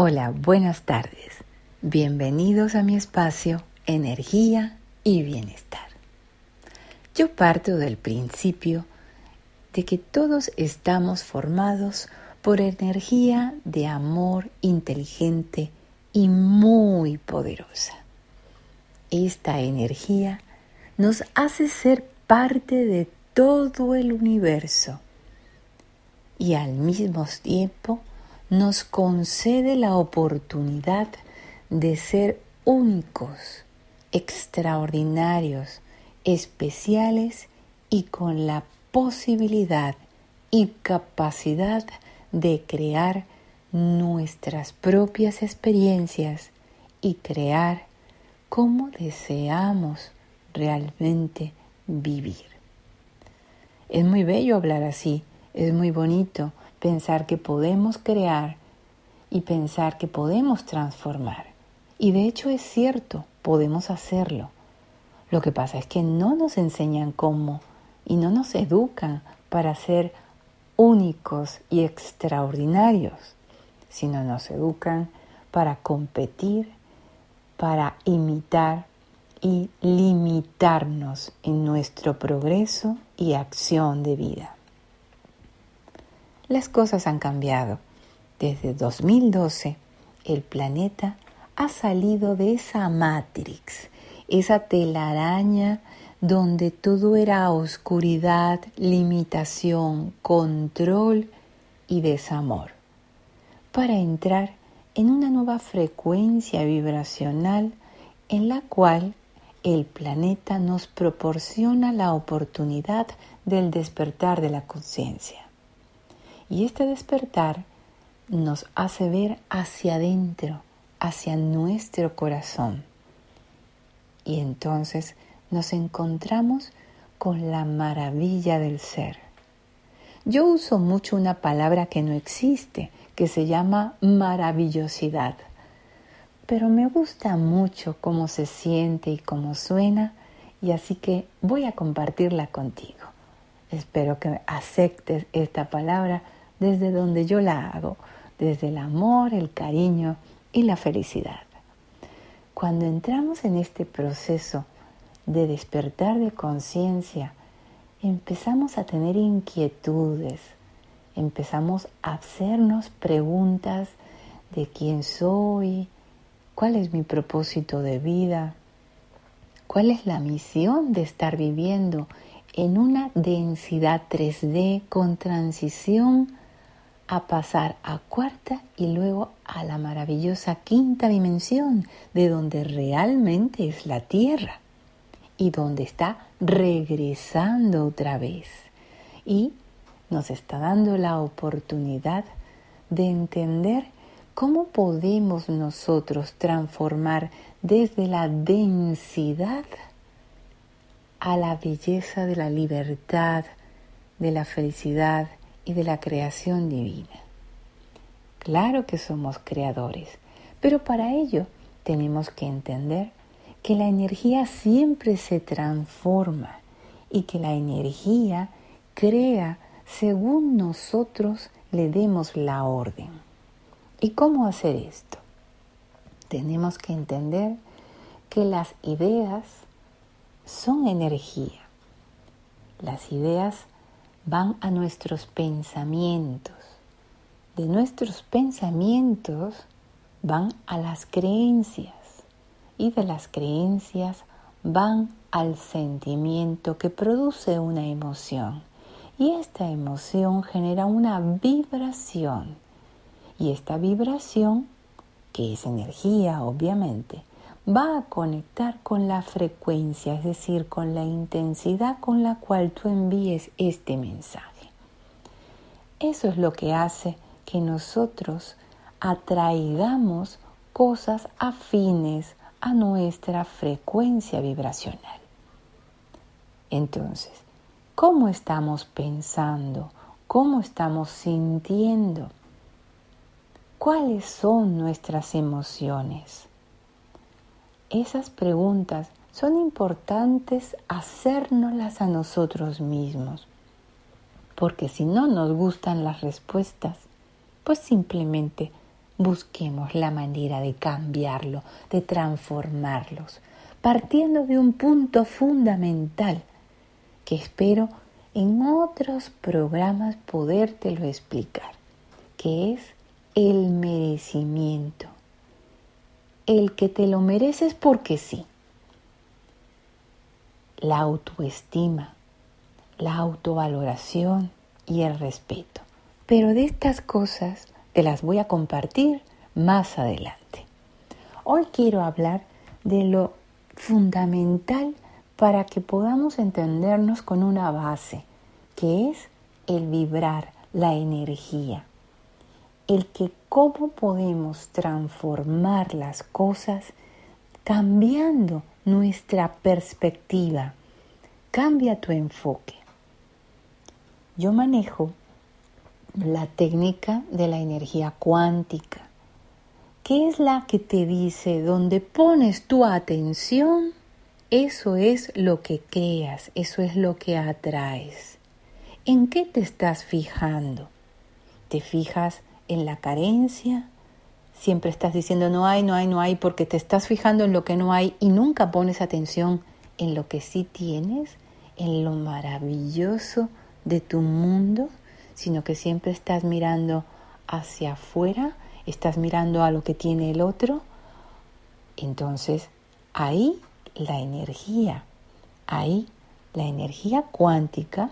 Hola, buenas tardes. Bienvenidos a mi espacio Energía y Bienestar. Yo parto del principio de que todos estamos formados por energía de amor inteligente y muy poderosa. Esta energía nos hace ser parte de todo el universo y al mismo tiempo nos concede la oportunidad de ser únicos, extraordinarios, especiales y con la posibilidad y capacidad de crear nuestras propias experiencias y crear como deseamos realmente vivir. Es muy bello hablar así, es muy bonito pensar que podemos crear y pensar que podemos transformar. Y de hecho es cierto, podemos hacerlo. Lo que pasa es que no nos enseñan cómo y no nos educan para ser únicos y extraordinarios, sino nos educan para competir, para imitar y limitarnos en nuestro progreso y acción de vida. Las cosas han cambiado. Desde 2012, el planeta ha salido de esa matrix, esa telaraña donde todo era oscuridad, limitación, control y desamor, para entrar en una nueva frecuencia vibracional en la cual el planeta nos proporciona la oportunidad del despertar de la conciencia. Y este despertar nos hace ver hacia adentro, hacia nuestro corazón. Y entonces nos encontramos con la maravilla del ser. Yo uso mucho una palabra que no existe, que se llama maravillosidad, pero me gusta mucho cómo se siente y cómo suena, y así que voy a compartirla contigo. Espero que aceptes esta palabra desde donde yo la hago, desde el amor, el cariño y la felicidad. Cuando entramos en este proceso de despertar de conciencia, empezamos a tener inquietudes, empezamos a hacernos preguntas de quién soy, cuál es mi propósito de vida, cuál es la misión de estar viviendo en una densidad 3D con transición a pasar a cuarta y luego a la maravillosa quinta dimensión, de donde realmente es la Tierra y donde está regresando otra vez. Y nos está dando la oportunidad de entender cómo podemos nosotros transformar desde la densidad a la belleza de la libertad, de la felicidad, y de la creación divina. Claro que somos creadores, pero para ello tenemos que entender que la energía siempre se transforma y que la energía crea según nosotros le demos la orden. ¿Y cómo hacer esto? Tenemos que entender que las ideas son energía. Las ideas van a nuestros pensamientos. De nuestros pensamientos van a las creencias y de las creencias van al sentimiento que produce una emoción. Y esta emoción genera una vibración. Y esta vibración, que es energía obviamente, va a conectar con la frecuencia, es decir, con la intensidad con la cual tú envíes este mensaje. Eso es lo que hace que nosotros atraigamos cosas afines a nuestra frecuencia vibracional. Entonces, ¿cómo estamos pensando? ¿Cómo estamos sintiendo? ¿Cuáles son nuestras emociones? Esas preguntas son importantes hacérnoslas a nosotros mismos, porque si no nos gustan las respuestas, pues simplemente busquemos la manera de cambiarlo, de transformarlos, partiendo de un punto fundamental que espero en otros programas podértelo explicar, que es el merecimiento. El que te lo mereces porque sí. La autoestima, la autovaloración y el respeto. Pero de estas cosas te las voy a compartir más adelante. Hoy quiero hablar de lo fundamental para que podamos entendernos con una base, que es el vibrar, la energía. El que cómo podemos transformar las cosas cambiando nuestra perspectiva. Cambia tu enfoque. Yo manejo la técnica de la energía cuántica, que es la que te dice, donde pones tu atención, eso es lo que creas, eso es lo que atraes. ¿En qué te estás fijando? ¿Te fijas en la carencia? Siempre estás diciendo no hay, no hay, no hay, porque te estás fijando en lo que no hay y nunca pones atención en lo que sí tienes, en lo maravilloso de tu mundo, sino que siempre estás mirando hacia afuera, estás mirando a lo que tiene el otro. Entonces, ahí la energía. Ahí la energía cuántica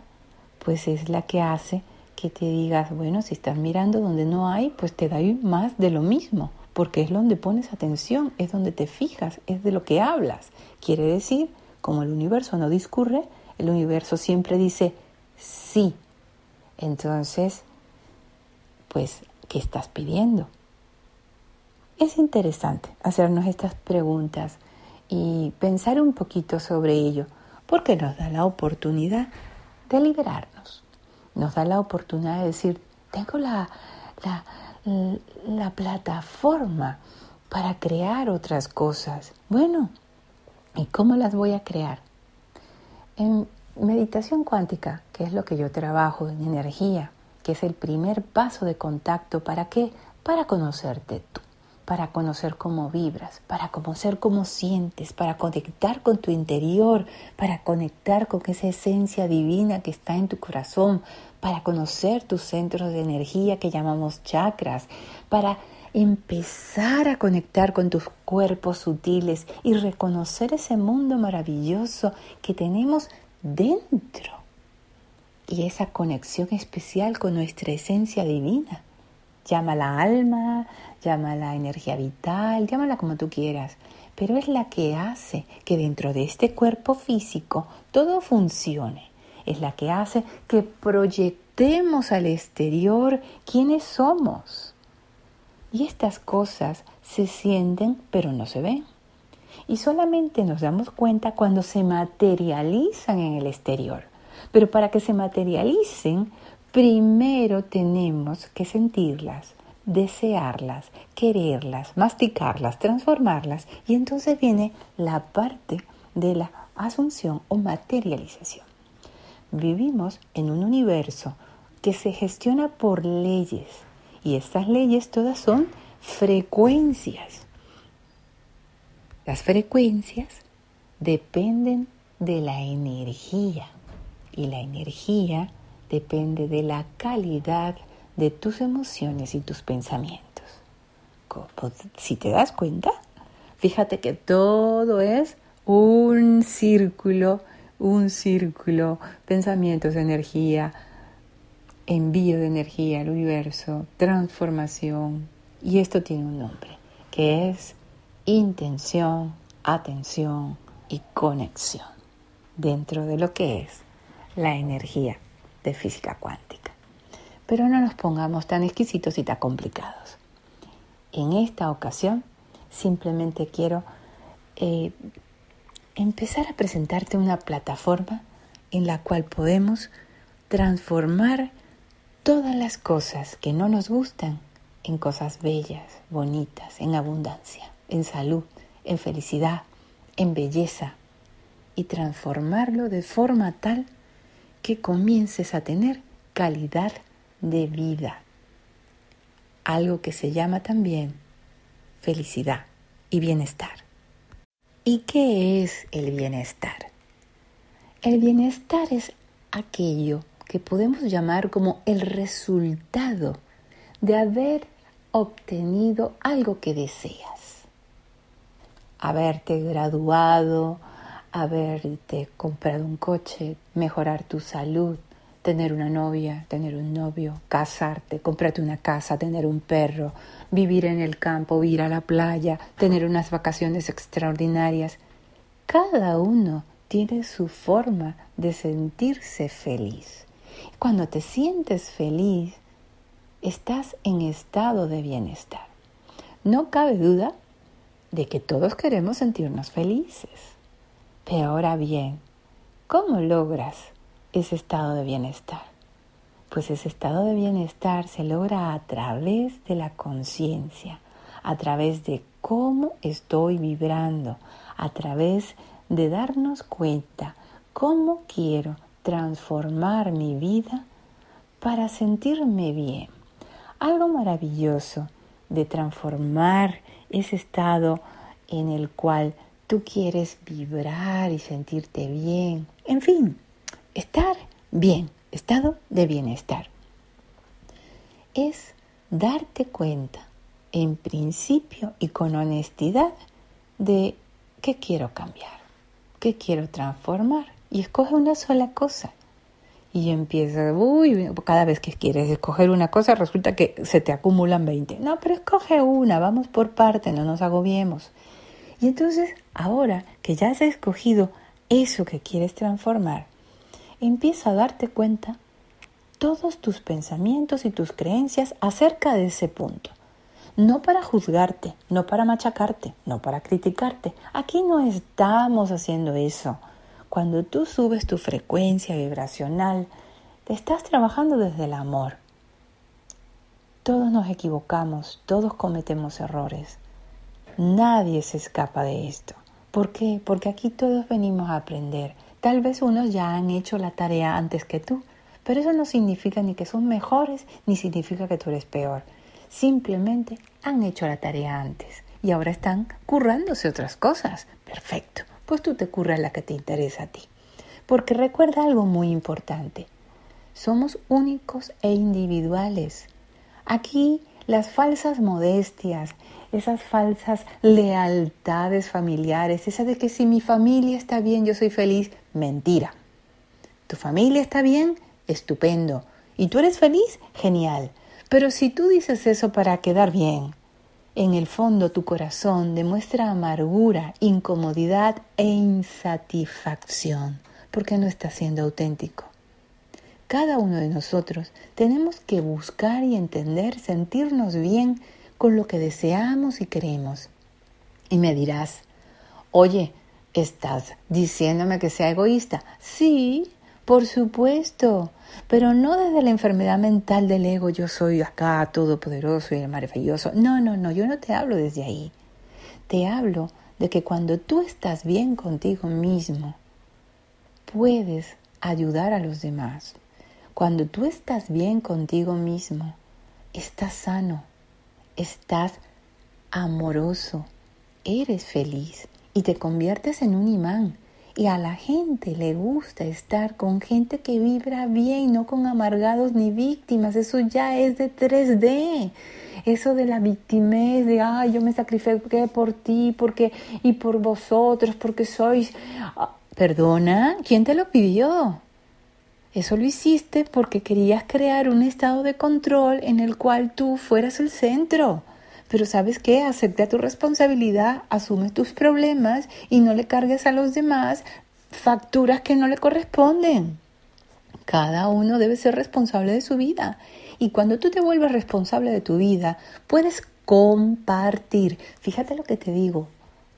pues es la que hace que te digas, bueno, si estás mirando donde no hay, pues te da más de lo mismo, porque es donde pones atención, es donde te fijas, es de lo que hablas. Quiere decir, como el universo no discurre, el universo siempre dice sí. Entonces, pues, ¿qué estás pidiendo? Es interesante hacernos estas preguntas y pensar un poquito sobre ello, porque nos da la oportunidad de liberarnos, nos da la oportunidad de decir, tengo la, la, la plataforma para crear otras cosas. Bueno, ¿y cómo las voy a crear? En meditación cuántica, que es lo que yo trabajo en energía, que es el primer paso de contacto, ¿para qué? Para conocerte tú para conocer cómo vibras, para conocer cómo sientes, para conectar con tu interior, para conectar con esa esencia divina que está en tu corazón, para conocer tus centros de energía que llamamos chakras, para empezar a conectar con tus cuerpos sutiles y reconocer ese mundo maravilloso que tenemos dentro y esa conexión especial con nuestra esencia divina. Llámala alma, llámala energía vital, llámala como tú quieras, pero es la que hace que dentro de este cuerpo físico todo funcione. Es la que hace que proyectemos al exterior quiénes somos. Y estas cosas se sienten pero no se ven. Y solamente nos damos cuenta cuando se materializan en el exterior. Pero para que se materialicen, primero tenemos que sentirlas, desearlas, quererlas, masticarlas, transformarlas y entonces viene la parte de la asunción o materialización. Vivimos en un universo que se gestiona por leyes y estas leyes todas son frecuencias. Las frecuencias dependen de la energía y la energía depende de la calidad de tus emociones y tus pensamientos. Si te das cuenta, fíjate que todo es un círculo, un círculo, pensamientos, energía, envío de energía al universo, transformación. Y esto tiene un nombre, que es intención, atención y conexión, dentro de lo que es la energía de física cuántica. Pero no nos pongamos tan exquisitos y tan complicados. En esta ocasión simplemente quiero eh, empezar a presentarte una plataforma en la cual podemos transformar todas las cosas que no nos gustan en cosas bellas, bonitas, en abundancia, en salud, en felicidad, en belleza y transformarlo de forma tal que comiences a tener calidad de vida. algo que se llama también felicidad y bienestar. ¿Y qué es el bienestar? El bienestar es aquello que podemos llamar como el resultado de haber obtenido algo que deseas. Haberte graduado, haberte comprado un coche, mejorar tu salud, tener una novia, tener un novio, casarte, comprarte una casa, tener un perro, vivir en el campo, ir a la playa, tener unas vacaciones extraordinarias. Cada uno tiene su forma de sentirse feliz. Cuando te sientes feliz, estás en estado de bienestar. No cabe duda de que todos queremos sentirnos felices. Pero ahora bien, ¿cómo logras ese estado de bienestar? Pues ese estado de bienestar se logra a través de la conciencia, a través de cómo estoy vibrando, a través de darnos cuenta cómo quiero transformar mi vida para sentirme bien. Algo maravilloso de transformar ese estado en el cual tú quieres vibrar y sentirte bien. En fin, estar bien, estado de bienestar. Es darte cuenta, en principio y con honestidad, de qué quiero cambiar, qué quiero transformar y escoge una sola cosa. Y empieza, uy, cada vez que quieres escoger una cosa resulta que se te acumulan 20. No, pero escoge una, vamos por parte, no nos agobiemos. Y entonces, ahora que ya has escogido eso que quieres transformar, empieza a darte cuenta todos tus pensamientos y tus creencias acerca de ese punto. No para juzgarte, no para machacarte, no para criticarte. Aquí no estamos haciendo eso. Cuando tú subes tu frecuencia vibracional, te estás trabajando desde el amor. Todos nos equivocamos, todos cometemos errores. Nadie se escapa de esto. ¿Por qué? Porque aquí todos venimos a aprender. Tal vez unos ya han hecho la tarea antes que tú, pero eso no significa ni que son mejores ni significa que tú eres peor. Simplemente han hecho la tarea antes y ahora están currándose otras cosas. Perfecto pues tú te curras la que te interesa a ti. Porque recuerda algo muy importante. Somos únicos e individuales. Aquí las falsas modestias, esas falsas lealtades familiares, esa de que si mi familia está bien, yo soy feliz, mentira. Tu familia está bien, estupendo. ¿Y tú eres feliz? Genial. Pero si tú dices eso para quedar bien, en el fondo tu corazón demuestra amargura, incomodidad e insatisfacción, porque no está siendo auténtico. Cada uno de nosotros tenemos que buscar y entender, sentirnos bien con lo que deseamos y queremos. Y me dirás, oye, ¿estás diciéndome que sea egoísta? Sí, por supuesto, pero no desde la enfermedad mental del ego, yo soy acá todopoderoso y maravilloso. No, no, no, yo no te hablo desde ahí. Te hablo de que cuando tú estás bien contigo mismo, puedes ayudar a los demás. Cuando tú estás bien contigo mismo, estás sano, estás amoroso, eres feliz y te conviertes en un imán y a la gente le gusta estar con gente que vibra bien, no con amargados ni víctimas. Eso ya es de 3D. Eso de la victimez, de, ay, yo me sacrifiqué por ti, porque, y por vosotros, porque sois... Ah, perdona, ¿quién te lo pidió? Eso lo hiciste porque querías crear un estado de control en el cual tú fueras el centro. Pero sabes qué, acepta tu responsabilidad, asume tus problemas y no le cargues a los demás facturas que no le corresponden. Cada uno debe ser responsable de su vida. Y cuando tú te vuelves responsable de tu vida, puedes compartir. Fíjate lo que te digo,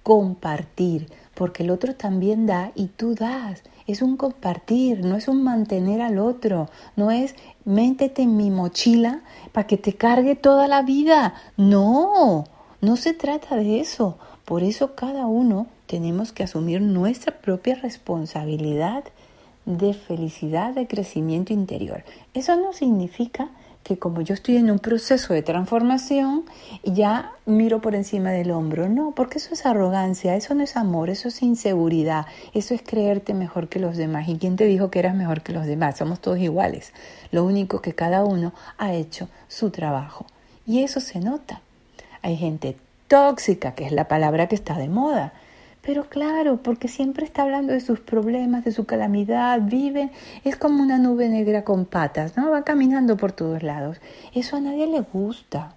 compartir, porque el otro también da y tú das. Es un compartir, no es un mantener al otro, no es métete en mi mochila para que te cargue toda la vida. No, no se trata de eso. Por eso cada uno tenemos que asumir nuestra propia responsabilidad de felicidad, de crecimiento interior. Eso no significa que como yo estoy en un proceso de transformación, ya miro por encima del hombro. No, porque eso es arrogancia, eso no es amor, eso es inseguridad, eso es creerte mejor que los demás. ¿Y quién te dijo que eras mejor que los demás? Somos todos iguales. Lo único que cada uno ha hecho su trabajo. Y eso se nota. Hay gente tóxica, que es la palabra que está de moda pero claro, porque siempre está hablando de sus problemas, de su calamidad, vive, es como una nube negra con patas, ¿no? Va caminando por todos lados. Eso a nadie le gusta.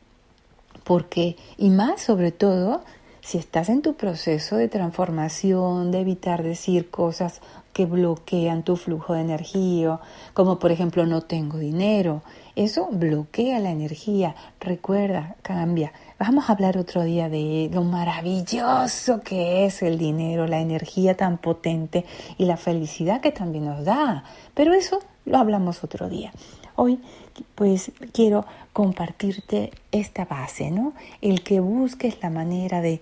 Porque, y más sobre todo, si estás en tu proceso de transformación, de evitar decir cosas que bloquean tu flujo de energía, como por ejemplo no tengo dinero, eso bloquea la energía. Recuerda, cambia. Vamos a hablar otro día de lo maravilloso que es el dinero, la energía tan potente y la felicidad que también nos da. Pero eso lo hablamos otro día. Hoy pues quiero compartirte esta base, ¿no? El que busques la manera de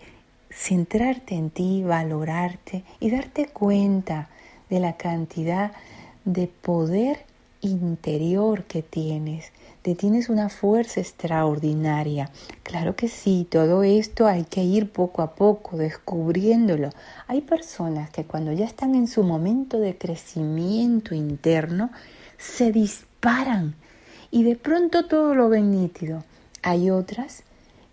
centrarte en ti, valorarte y darte cuenta de la cantidad de poder interior que tienes, te tienes una fuerza extraordinaria. Claro que sí, todo esto hay que ir poco a poco descubriéndolo. Hay personas que cuando ya están en su momento de crecimiento interno, se disparan y de pronto todo lo ven nítido. Hay otras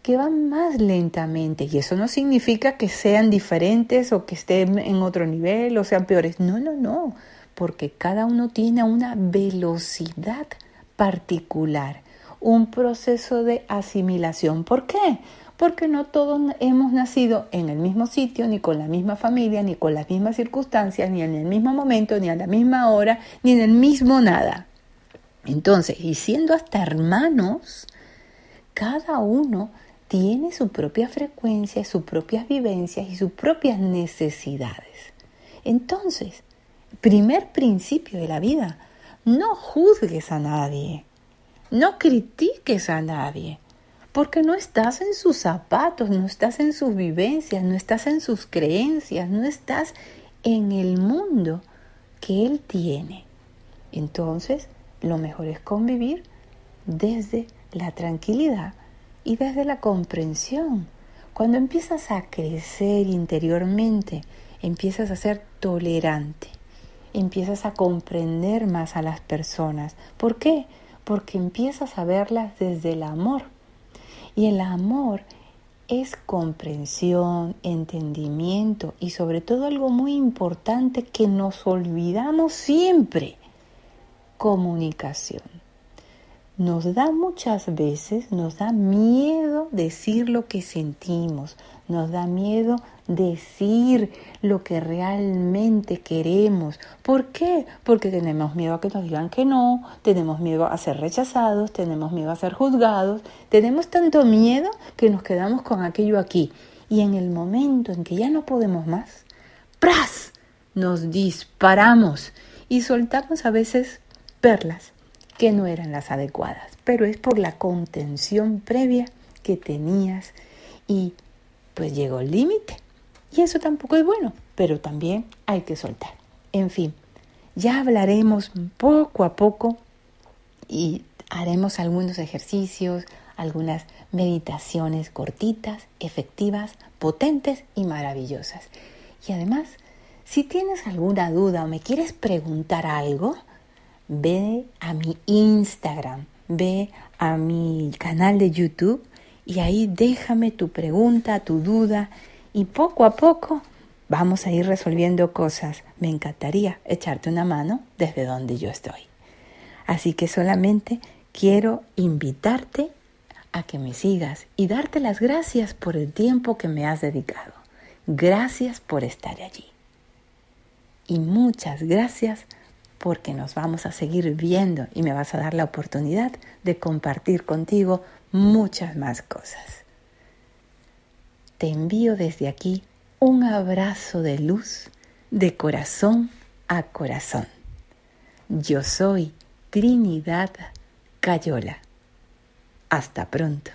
que van más lentamente y eso no significa que sean diferentes o que estén en otro nivel o sean peores. No, no, no porque cada uno tiene una velocidad particular, un proceso de asimilación. ¿Por qué? Porque no todos hemos nacido en el mismo sitio, ni con la misma familia, ni con las mismas circunstancias, ni en el mismo momento, ni a la misma hora, ni en el mismo nada. Entonces, y siendo hasta hermanos, cada uno tiene su propia frecuencia, sus propias vivencias y sus propias necesidades. Entonces, primer principio de la vida. No juzgues a nadie, no critiques a nadie, porque no estás en sus zapatos, no estás en sus vivencias, no estás en sus creencias, no estás en el mundo que él tiene. Entonces, lo mejor es convivir desde la tranquilidad y desde la comprensión. Cuando empiezas a crecer interiormente, empiezas a ser tolerante empiezas a comprender más a las personas. ¿Por qué? Porque empiezas a verlas desde el amor. Y el amor es comprensión, entendimiento y sobre todo algo muy importante que nos olvidamos siempre, comunicación. Nos da muchas veces, nos da miedo decir lo que sentimos, nos da miedo decir lo que realmente queremos. ¿Por qué? Porque tenemos miedo a que nos digan que no, tenemos miedo a ser rechazados, tenemos miedo a ser juzgados, tenemos tanto miedo que nos quedamos con aquello aquí. Y en el momento en que ya no podemos más, ¡pras! Nos disparamos y soltamos a veces perlas que no eran las adecuadas, pero es por la contención previa que tenías y pues llegó el límite. Y eso tampoco es bueno, pero también hay que soltar. En fin, ya hablaremos poco a poco y haremos algunos ejercicios, algunas meditaciones cortitas, efectivas, potentes y maravillosas. Y además, si tienes alguna duda o me quieres preguntar algo, ve a mi Instagram, ve a mi canal de YouTube y ahí déjame tu pregunta, tu duda y poco a poco vamos a ir resolviendo cosas. Me encantaría echarte una mano desde donde yo estoy. Así que solamente quiero invitarte a que me sigas y darte las gracias por el tiempo que me has dedicado. Gracias por estar allí. Y muchas gracias porque nos vamos a seguir viendo y me vas a dar la oportunidad de compartir contigo muchas más cosas. Te envío desde aquí un abrazo de luz de corazón a corazón. Yo soy Trinidad Cayola. Hasta pronto.